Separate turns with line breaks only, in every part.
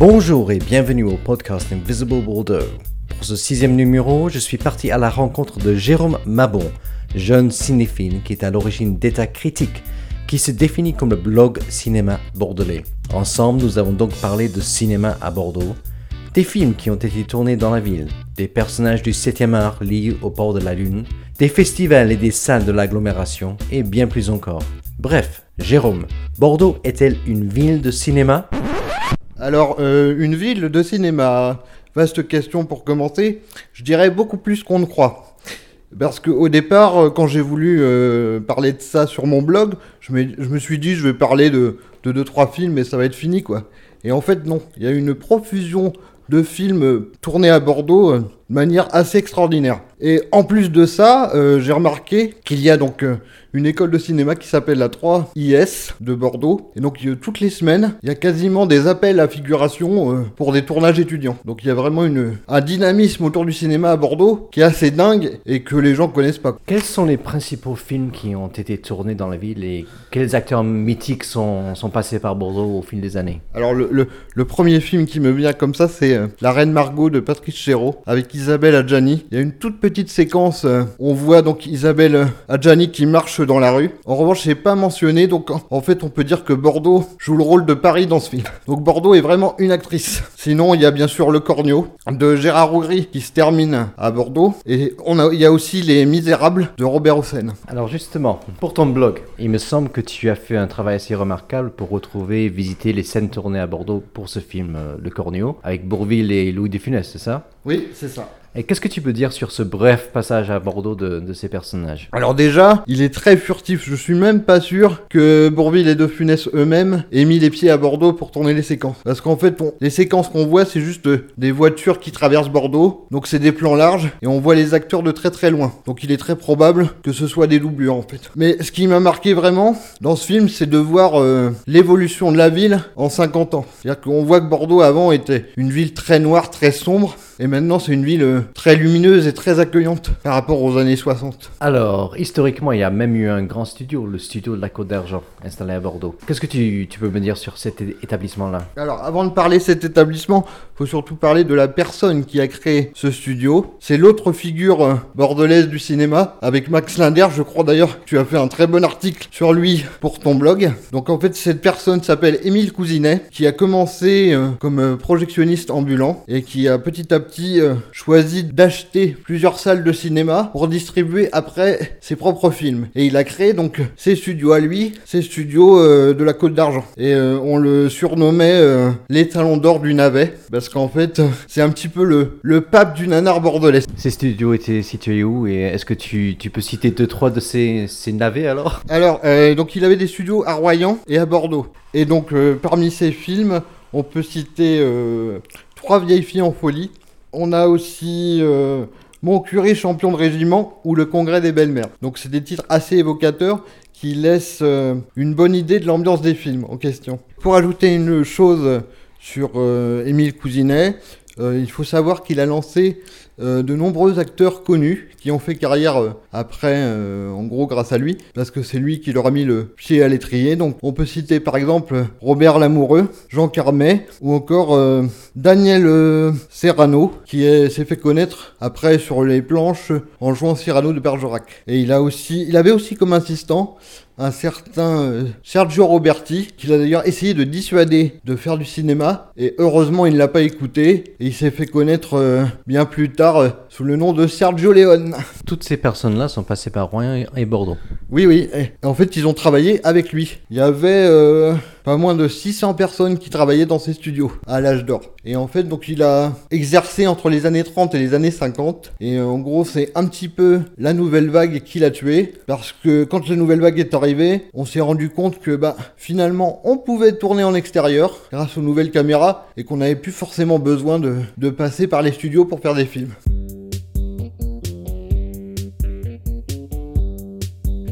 Bonjour et bienvenue au podcast Invisible Bordeaux. Pour ce sixième numéro, je suis parti à la rencontre de Jérôme Mabon, jeune cinéphile qui est à l'origine d'État Critique, qui se définit comme le blog cinéma bordelais. Ensemble, nous avons donc parlé de cinéma à Bordeaux, des films qui ont été tournés dans la ville, des personnages du 7e art liés au port de la Lune, des festivals et des salles de l'agglomération, et bien plus encore. Bref, Jérôme, Bordeaux est-elle une ville de cinéma?
Alors, euh, une ville de cinéma, vaste question pour commencer, je dirais beaucoup plus qu'on ne croit. Parce qu'au départ, euh, quand j'ai voulu euh, parler de ça sur mon blog, je me, suis dit je vais parler de, de deux trois films et ça va être fini quoi. Et en fait non, il y a une profusion de films tournés à Bordeaux de manière assez extraordinaire. Et en plus de ça, euh, j'ai remarqué qu'il y a donc euh, une école de cinéma qui s'appelle la 3IS de Bordeaux. Et donc euh, toutes les semaines, il y a quasiment des appels à figuration pour des tournages étudiants. Donc il y a vraiment une, un dynamisme autour du cinéma à Bordeaux qui est assez dingue et que les gens connaissent pas.
Quels sont les principaux films qui ont été tournés dans la ville et quels acteurs mythiques sont, sont passés par Bordeaux au fil des années?
Alors le, le- le premier film qui me vient comme ça, c'est La Reine Margot de Patrice Chéreau avec Isabelle Adjani. Il y a une toute petite séquence, euh, on voit donc Isabelle euh, Adjani qui marche dans la rue. En revanche, c'est pas mentionné, donc en- en fait on peut dire que Bordeaux joue le rôle de Paris dans ce film. Donc Bordeaux est vraiment une actrice. Sinon, il y a bien sûr Le Cornio de Gérard Rougry qui se termine à Bordeaux. Et on a, il y a aussi Les Misérables de Robert Hossein.
Alors justement, pour ton blog, il me semble que tu as fait un travail assez remarquable pour retrouver et visiter les scènes tournées à Bordeaux pour ce film euh, Le Cornio, avec Bourville et Louis de Funès, c'est ça?
Oui, c'est ça.
Et qu'est-ce que tu peux dire sur ce bref passage à Bordeaux de, de ces personnages
Alors déjà, il est très furtif. Je suis même pas sûr que Bourville et De Funès eux-mêmes aient mis les pieds à Bordeaux pour tourner les séquences. Parce qu'en fait, on- les séquences qu'on voit, c'est juste euh, des voitures qui traversent Bordeaux. Donc c'est des plans larges et on voit les acteurs de très très loin. Donc il est très probable que ce soit des doublures en fait. Mais ce qui m'a marqué vraiment dans ce film, c'est de voir euh, l'évolution de la ville en 50 ans. C'est-à-dire qu'on voit que Bordeaux avant était une ville très noire, très sombre. Et maintenant, c'est une ville euh, très lumineuse et très accueillante par rapport aux années 60.
Alors, historiquement, il y a même eu un grand studio, le studio de la Côte d'Argent, installé à Bordeaux. Qu'est-ce que tu, tu peux me dire sur cet établissement-là?
Alors, avant de parler de cet établissement, faut surtout parler de la personne qui a créé ce studio. C'est l'autre figure euh, bordelaise du cinéma, avec Max Linder. Je crois d'ailleurs que tu as fait un très bon article sur lui pour ton blog. Donc, en fait, cette personne s'appelle Émile Cousinet, qui a commencé euh, comme projectionniste ambulant et qui a petit à petit euh, choisi d'acheter plusieurs salles de cinéma pour distribuer après ses propres films. Et il a créé donc ses studios à lui, ses studios euh, de la Côte d'Argent. Et euh, on le surnommait les talons d'or du navet, parce qu'en fait, c'est un petit peu le, le pape du nanar bordelais.
Ces studios étaient situés où? Et est-ce que tu, tu peux citer deux, trois de ces, ces navets alors?
Alors, donc il avait des studios à Royan et à Bordeaux. Et donc, parmi ces films, on peut citer euh, Trois vieilles filles en folie. On a aussi euh, Mon curé champion de régiment ou Le congrès des belles-mères. Donc, c'est des titres assez évocateurs qui laissent euh, une bonne idée de l'ambiance des films en question. Pour ajouter une chose sur euh, Émile Cousinet, euh, il faut savoir qu'il a lancé euh, de nombreux acteurs connus qui ont fait carrière euh, après, en gros grâce à lui, parce que c'est lui qui leur a mis le pied à l'étrier. Donc on peut citer par exemple Robert Lamoureux, Jean Carmet, ou encore Daniel Serrano, qui est- s'est fait connaître après sur les planches en jouant Cyrano de Bergerac. Et il a aussi, il avait aussi comme assistant un certain euh, Sergio Roberti, qu'il a d'ailleurs essayé de dissuader de faire du cinéma, et heureusement il ne l'a pas écouté, et il s'est fait connaître euh, bien plus tard euh, sous le nom de Sergio Leone.
Toutes ces personnes-là sont passées par Rouen et- Bordeaux.
Oui, oui, et en fait ils ont travaillé avec lui. Il y avait euh, pas moins de 600 personnes qui travaillaient dans ses studios à l'âge d'or. Et en fait, donc il a exercé entre les années 30 et les années 50, et euh, en gros c'est un petit peu la nouvelle vague qui l'a tué, parce que quand la nouvelle vague est arrivée, on s'est rendu compte que bah finalement on pouvait tourner en extérieur grâce aux nouvelles caméras et qu'on n'avait plus forcément besoin de, de passer par les studios pour faire des films.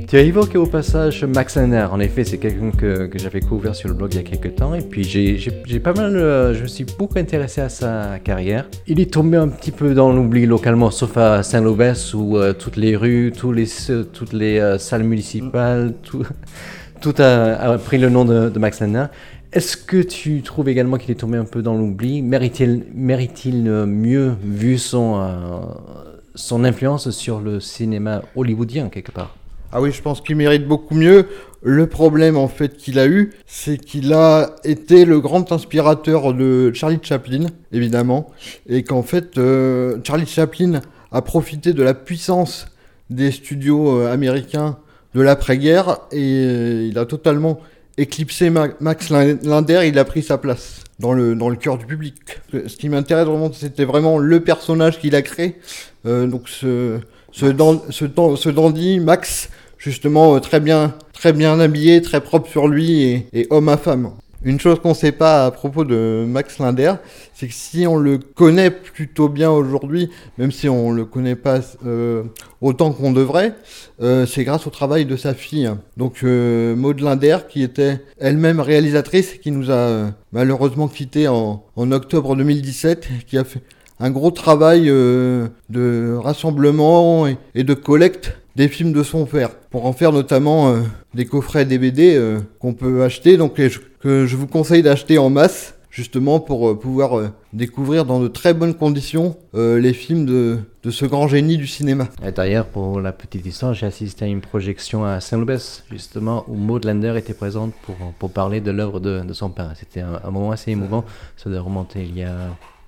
Tu as évoqué au passage Max Linder. En effet, c'est quelqu'un que, j'avais couvert sur le blog il y a quelques temps. Et puis, j'ai- pas mal. euh, je me suis beaucoup intéressé à sa carrière. Il est tombé un petit peu dans l'oubli localement, sauf à Saint-Lobès où euh, toutes les rues, toutes les euh, salles municipales, tout, a, pris le nom de, Max Linder. Est-ce que tu trouves également qu'il est tombé un peu dans l'oubli? Mérite-t-il mieux vu son influence sur le cinéma hollywoodien quelque part?
Ah oui, je pense qu'il mérite beaucoup mieux. Le problème en fait qu'il a eu, c'est qu'il a été le grand inspirateur de Charlie Chaplin, évidemment, et qu'en fait euh, Charlie Chaplin a profité de la puissance des studios euh, américains de l'après-guerre et euh, il a totalement éclipsé Ma- Max Lin- Linder, il a pris sa place dans le, dans le cœur du public. Ce qui m'intéresse vraiment, c'était vraiment le personnage qu'il a créé. Donc ce, ce dandy, Max, justement euh, très bien, très bien habillé, très propre sur lui et, et homme à femme. Une chose qu'on ne sait pas à propos de Max Linder, c'est que si on le connaît plutôt bien aujourd'hui, même si on le connaît pas euh, autant qu'on devrait, euh, c'est grâce au travail de sa fille. Donc euh, Maud Linder, qui était elle-même réalisatrice, qui nous a euh, malheureusement quitté en, en octobre 2017, qui a fait un gros travail euh, de rassemblement et de collecte des films de son père, pour en faire notamment euh, des coffrets DVD euh, qu'on peut acheter, donc je- que je vous conseille d'acheter en masse, justement pour euh, pouvoir découvrir dans de très bonnes conditions les films de, de ce grand génie du cinéma.
Et D'ailleurs, pour la petite histoire, j'ai assisté à une projection à Saint-Loubès, justement, où Maud Lander était présente pour, pour parler de l'œuvre de, de son père. C'était un, un moment assez émouvant. Ça doit remonter il y a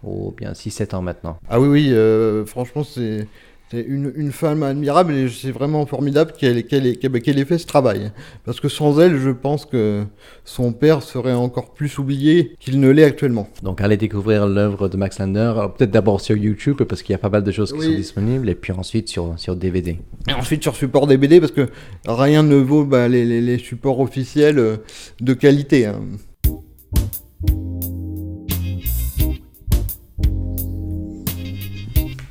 oh, bien 6-7 ans maintenant.
Ah oui, oui, franchement, c'est c'est une, une femme admirable et c'est vraiment formidable qu'elle qu'elle ait, qu'elle- qu'elle ait fait ce travail. Parce que sans elle, je pense que son père serait encore plus oublié qu'il ne l'est actuellement.
Donc, allez découvrir l'œuvre de Max Lander. Alors, Peut-être d'abord sur YouTube, parce qu'il y a pas mal de choses qui
Oui.
sont disponibles, et puis ensuite sur, sur DVD.
Et ensuite sur support DVD, parce que rien ne vaut bah, les, les- les supports officiels euh, de qualité. hein.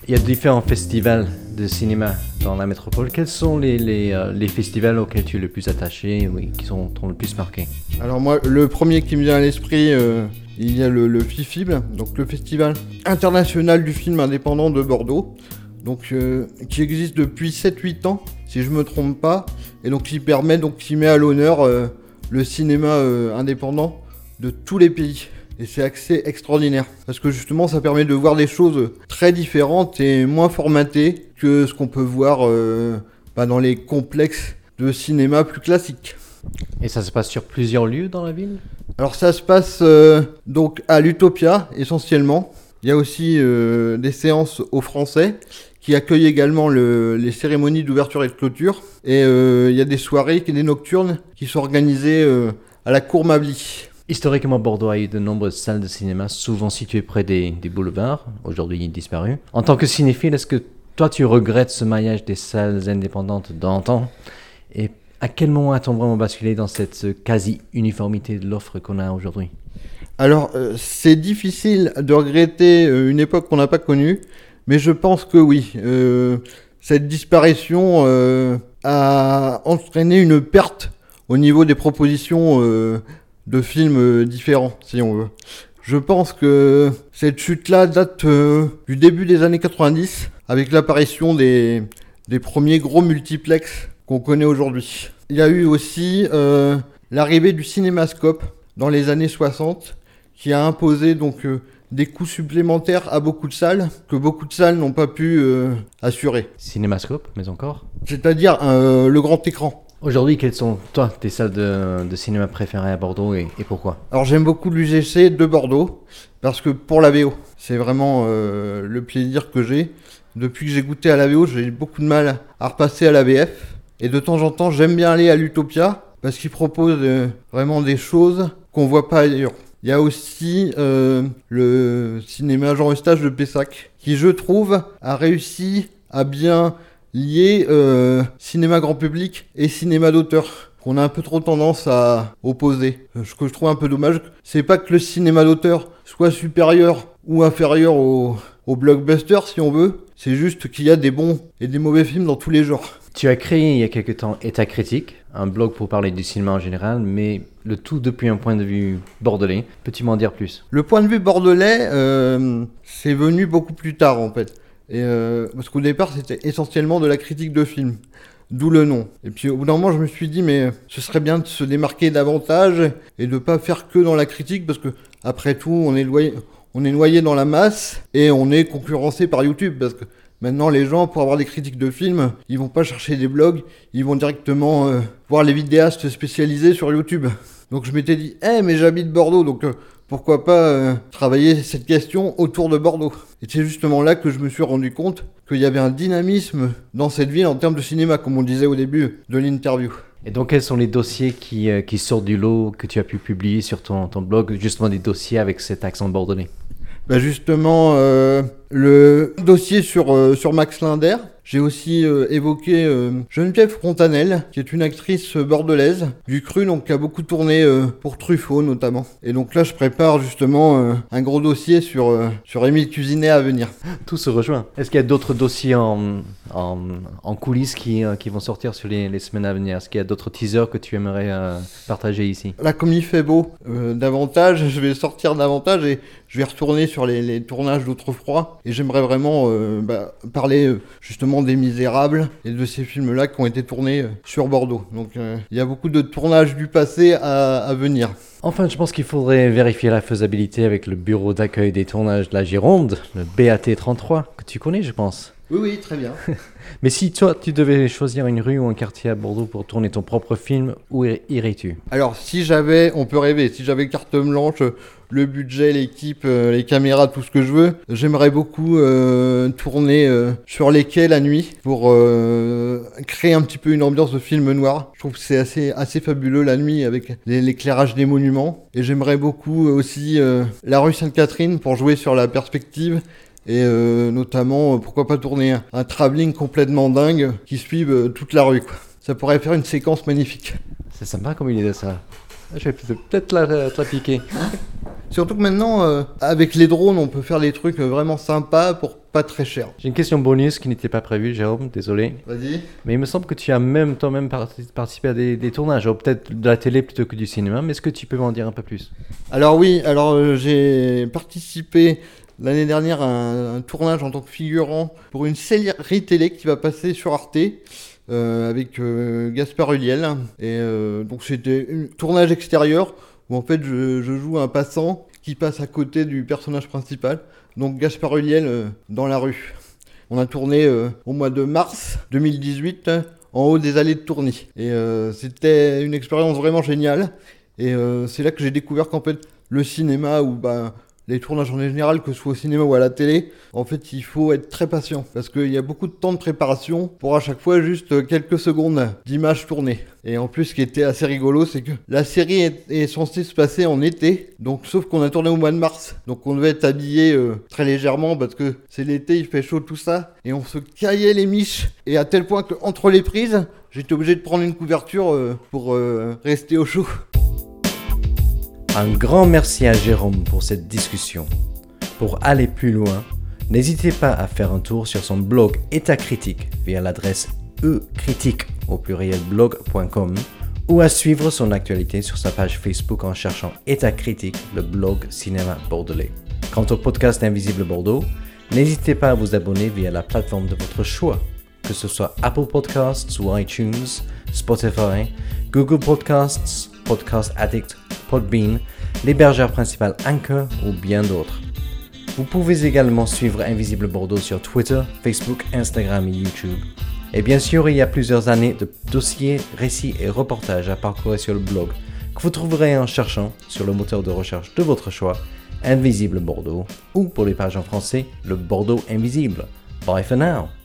Il y a différents festivals de cinéma dans la métropole. Quels sont euh, les festivals auxquels tu es le plus attaché, oui, qui sont t'ont le plus marqué?
Alors moi, le premier qui me vient à l'esprit, euh, il y a le, FIFIB, donc le Festival international du film indépendant de Bordeaux, donc euh, qui existe depuis 7-8 ans, si je me trompe pas, et donc qui permet, donc qui met à l'honneur le cinéma indépendant de tous les pays. Et c'est assez extraordinaire, parce que justement ça permet de voir des choses très différentes et moins formatées que ce qu'on peut voir euh, bah, dans les complexes de cinéma plus classiques.
Et ça se passe sur plusieurs lieux dans la ville?
Alors ça se passe euh, donc à l'Utopia essentiellement. Il y a aussi euh, des séances aux Français qui accueillent également le- les cérémonies d'ouverture et de clôture. Et euh, il y a des soirées et des nocturnes qui sont organisées à la Cour Mably.
Historiquement, Bordeaux a eu de nombreuses salles de cinéma, souvent situées près des, boulevards, aujourd'hui disparues. En tant que cinéphile, est-ce que toi tu regrettes ce maillage des salles indépendantes d'antan? Et à quel moment a-t-on vraiment basculé dans cette quasi-uniformité de l'offre qu'on a aujourd'hui?
Alors euh, c'est difficile de regretter euh, une époque qu'on n'a pas connue, mais je pense que oui. Euh, cette disparition a entraîné une perte au niveau des propositions de films euh, différents, si on veut. Je pense que cette chute-là date euh, du début des années 90, avec l'apparition des, des premiers gros multiplex qu'on connaît aujourd'hui. Il y a eu aussi euh, l'arrivée du cinémascope dans les années 60, qui a imposé donc euh, des coûts supplémentaires à beaucoup de salles, que beaucoup de salles n'ont pas pu assurer.
Cinémascope, mais encore?
C'est-à-dire le grand écran.
Aujourd'hui, quelles sont, toi, tes salles de, cinéma préférées à Bordeaux et, pourquoi?
Alors j'aime beaucoup l'UGC de Bordeaux, parce que pour la VO, c'est vraiment euh, le plaisir que j'ai. Depuis que j'ai goûté à la VO, j'ai beaucoup de mal à repasser à la VF. Et de temps en temps, j'aime bien aller à l'Utopia, parce qu'ils proposent euh, vraiment des choses qu'on voit pas ailleurs. Il y a aussi euh, le cinéma Jean Eustache de Pessac, qui je trouve a réussi à bien lier euh, cinéma grand public et cinéma d'auteur qu'on a un peu trop tendance à opposer. Euh, Ce que je trouve un peu dommage, c'est pas que le cinéma d'auteur soit supérieur ou inférieur au, au blockbuster si on veut, c'est juste qu'il y a des bons et des mauvais films dans tous les genres.
Tu as créé il y a quelque temps État Critique, un blog pour parler du cinéma en général, mais le tout depuis un point de vue bordelais. Peux-tu m'en dire plus?
Le point de vue bordelais, euh, c'est venu beaucoup plus tard en fait. Euh, parce qu'au départ, c'était essentiellement de la critique de films. d'où le nom. Et puis au bout d'un moment, je me suis dit, mais ce serait bien de se démarquer davantage et de pas faire que dans la critique, parce que après tout, on est noyé, on est noyé dans la masse et on est concurrencé par YouTube, parce que Maintenant, les gens, pour avoir des critiques de films, ils vont pas chercher des blogs, ils vont directement euh, voir les vidéastes spécialisés sur YouTube. Donc je m'étais dit, eh, mais j'habite Bordeaux, donc euh, pourquoi pas euh, travailler cette question autour de Bordeaux Et c'est justement là que je me suis rendu compte qu'il y avait un dynamisme dans cette ville en termes de cinéma, comme on disait au début de l'interview.
Et donc, quels sont les dossiers qui, qui sortent du lot que tu as pu publier sur ton, ton blog, justement des dossiers avec cet accent bordelais?
Bah justement, euh, le dossier sur, euh, sur Max Linder. J'ai aussi euh, évoqué Geneviève Frontanel, qui est une actrice bordelaise du cru, donc qui a beaucoup tourné pour Truffaut notamment. Et donc là, je prépare justement un gros dossier sur, sur Émile Cusinet à venir.
Tout se rejoint. Est-ce qu'il y a d'autres dossiers en, en, en coulisses qui, qui, vont sortir sur les, les semaines à venir? Est-ce qu'il y a d'autres teasers que tu aimerais partager ici?
Là, comme il fait beau, davantage, je vais sortir davantage et je vais retourner sur les, les tournages d'Autrefois et j'aimerais vraiment euh, bah, parler euh, justement des Misérables et de ces films-là qui ont été tournés euh, sur Bordeaux. Donc il y a beaucoup de tournages du passé à, venir.
Enfin, je pense qu'il faudrait vérifier la faisabilité avec le bureau d'accueil des tournages de la Gironde, le BAT 33, que tu connais, je pense.
Oui, oui, très bien.
Mais si toi, tu devais choisir une rue ou un quartier à Bordeaux pour tourner ton propre film, où irais-tu?
Alors, si j'avais, on peut rêver, si j'avais carte blanche, le budget, l'équipe, euh, les caméras, tout ce que je veux, j'aimerais beaucoup euh, tourner euh, sur les quais la nuit pour créer un petit peu une ambiance de film noir. Je trouve que c'est assez, assez fabuleux la nuit avec l'éclairage des monuments. Et j'aimerais beaucoup aussi la rue Sainte-Catherine pour jouer sur la perspective et euh, notamment euh, pourquoi pas tourner un, un travelling complètement dingue qui suive euh, toute la rue. Quoi. Ça pourrait faire une séquence magnifique.
C'est sympa comme idée ça. Je vais peut-être la, la, piquer.
Surtout que maintenant, euh, avec les drones, on peut faire des trucs vraiment sympas pour pas très cher.
J'ai une question bonus qui n'était pas prévue, Jérôme, désolé.
Vas-y.
Mais il me semble que tu as même toi-même participé à des, des tournages, peut-être de la télé plutôt que du cinéma, mais est-ce que tu peux m'en dire un peu plus?
Alors oui, alors euh, j'ai participé l'année dernière un, tournage en tant que figurant pour une série télé qui va passer sur Arte. Euh, avec euh, Gaspard Ulliel et euh, donc c'était un tournage extérieur où en fait je, joue un passant qui passe à côté du personnage principal. Donc Gaspard euh, dans la rue. On a tourné au mois de mars 2018 en haut des allées de Tourny. Et c'était une expérience vraiment géniale. Et c'est là que j'ai découvert qu'en fait le cinéma où bah les tournages en général, que ce soit au cinéma ou à la télé, en fait, il faut être très patient parce qu'il y a beaucoup de temps de préparation pour à chaque fois juste quelques secondes d'image tournée. Et en plus, ce qui était assez rigolo, c'est que la série est, censée se passer en été, donc sauf qu'on a tourné au mois de mars, donc on devait être habillé euh, très légèrement parce que c'est l'été, il fait chaud tout ça, et on se caillait les miches, et à tel point qu'entre les prises, j'étais obligé de prendre une couverture euh, pour euh, rester au chaud.
Un grand merci à Jérôme pour cette discussion. Pour aller plus loin, n'hésitez pas à faire un tour sur son blog État critique via l'adresse ecritique au pluriel blog.com ou à suivre son actualité sur sa page Facebook en cherchant État critique, le blog cinéma bordelais. Quant au podcast Invisible Bordeaux, n'hésitez pas à vous abonner via la plateforme de votre choix, que ce soit Apple Podcasts ou iTunes, Spotify, Google Podcasts, Podcast Addict Podbean, l'hébergeur principal Anchor ou bien d'autres. Vous pouvez également suivre Invisible Bordeaux sur Twitter, Facebook, Instagram et YouTube. Et bien sûr, il y a plusieurs années de dossiers, récits et reportages à parcourir sur le blog que vous trouverez en cherchant sur le moteur de recherche de votre choix Invisible Bordeaux ou pour les pages en français, le Bordeaux Invisible. Bye for now!